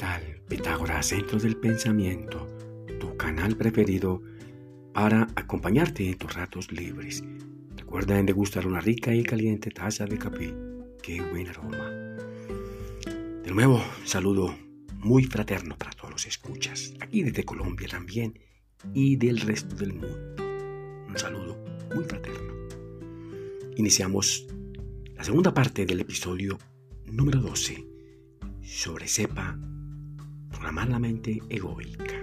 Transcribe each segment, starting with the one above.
tal? Pitágoras, Centro del Pensamiento, tu canal preferido para acompañarte en tus ratos libres. Recuerda en degustar una rica y caliente taza de café. ¡Qué buen aroma! De nuevo, saludo muy fraterno para todos los escuchas, aquí desde Colombia también y del resto del mundo. Un saludo muy fraterno. Iniciamos la segunda parte del episodio número 12 sobre sepa programar la mente egoica.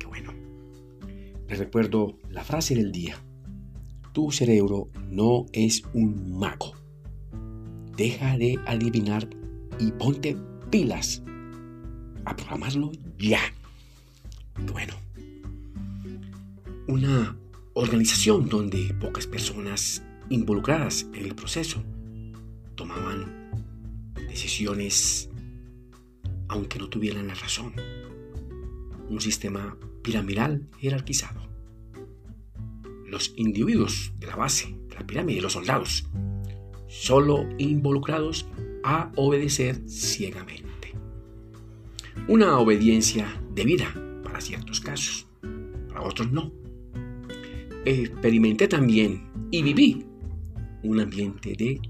Qué bueno. Les recuerdo la frase del día. Tu cerebro no es un mago. Deja de adivinar y ponte pilas a programarlo ya. Bueno, una organización donde pocas personas involucradas en el proceso tomaban decisiones aunque no tuvieran la razón. Un sistema piramidal jerarquizado. Los individuos de la base de la pirámide, los soldados, solo involucrados a obedecer ciegamente. Una obediencia debida para ciertos casos, para otros no. Experimenté también y viví un ambiente de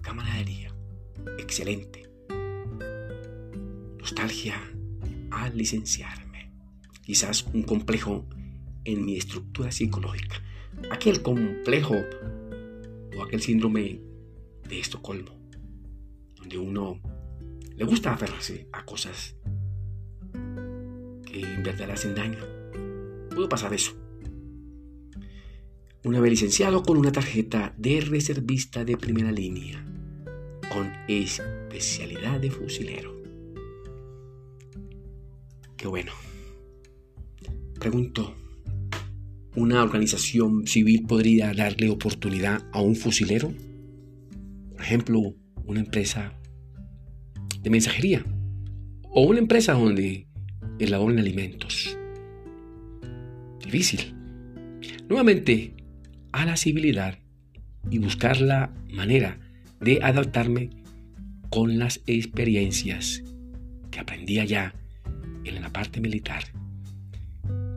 camaradería excelente. Nostalgia al licenciarme. Quizás un complejo en mi estructura psicológica. Aquel complejo o aquel síndrome de Estocolmo, donde uno le gusta aferrarse a cosas que en verdad hacen daño. Pudo pasar eso. Una vez licenciado con una tarjeta de reservista de primera línea, con especialidad de fusilero. Bueno. Pregunto, ¿una organización civil podría darle oportunidad a un fusilero? Por ejemplo, una empresa de mensajería o una empresa donde elaboren alimentos. Difícil. Nuevamente, a la civilidad y buscar la manera de adaptarme con las experiencias que aprendí allá en la parte militar.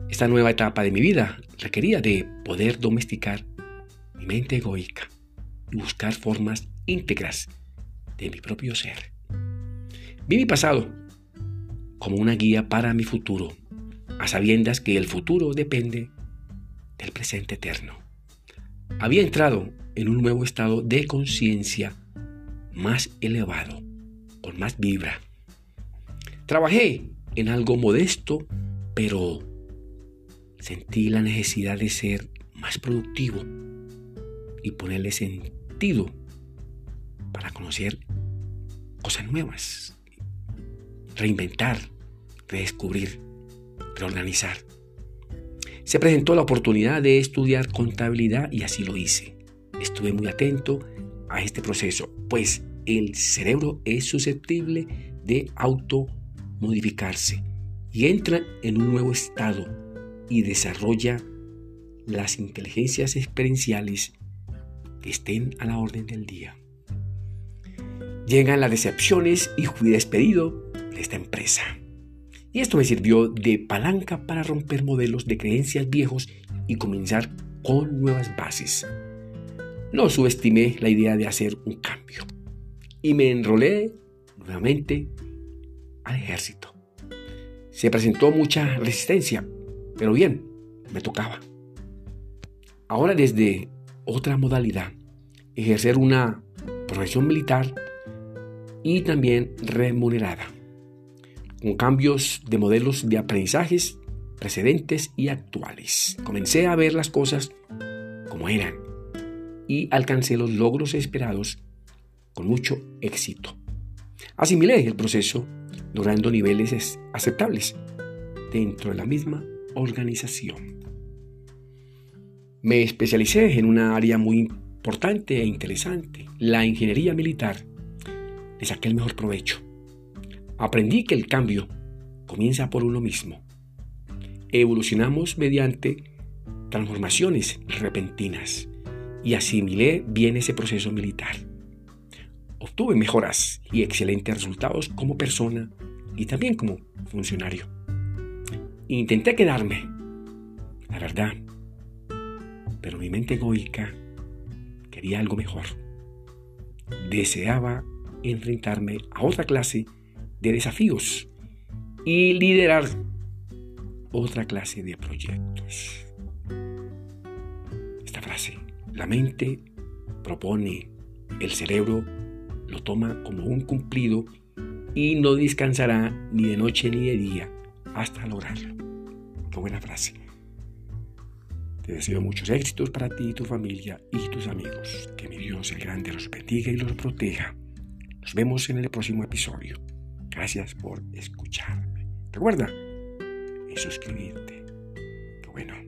Esta nueva etapa de mi vida requería de poder domesticar mi mente egoica y buscar formas íntegras de mi propio ser. Vi mi pasado como una guía para mi futuro, a sabiendas que el futuro depende del presente eterno había entrado en un nuevo estado de conciencia más elevado, con más vibra. Trabajé en algo modesto, pero sentí la necesidad de ser más productivo y ponerle sentido para conocer cosas nuevas, reinventar, redescubrir, reorganizar se presentó la oportunidad de estudiar contabilidad y así lo hice. Estuve muy atento a este proceso, pues el cerebro es susceptible de automodificarse y entra en un nuevo estado y desarrolla las inteligencias experienciales que estén a la orden del día. Llegan las decepciones y fui despedido de esta empresa. Y esto me sirvió de palanca para romper modelos de creencias viejos y comenzar con nuevas bases. No subestimé la idea de hacer un cambio y me enrolé nuevamente al ejército. Se presentó mucha resistencia, pero bien, me tocaba. Ahora desde otra modalidad, ejercer una profesión militar y también remunerada con cambios de modelos de aprendizajes precedentes y actuales. Comencé a ver las cosas como eran y alcancé los logros esperados con mucho éxito. Asimilé el proceso logrando niveles aceptables dentro de la misma organización. Me especialicé en una área muy importante e interesante, la ingeniería militar. Le saqué el mejor provecho Aprendí que el cambio comienza por uno mismo. Evolucionamos mediante transformaciones repentinas y asimilé bien ese proceso militar. Obtuve mejoras y excelentes resultados como persona y también como funcionario. Intenté quedarme, la verdad, pero mi mente egoica quería algo mejor. Deseaba enfrentarme a otra clase de desafíos y liderar otra clase de proyectos. Esta frase, la mente propone, el cerebro lo toma como un cumplido y no descansará ni de noche ni de día hasta lograrlo. Qué buena frase. Te deseo muchos éxitos para ti, tu familia y tus amigos. Que mi Dios el Grande los bendiga y los proteja. Nos vemos en el próximo episodio. Gracias por escucharme. Recuerda, es suscribirte. Qué bueno.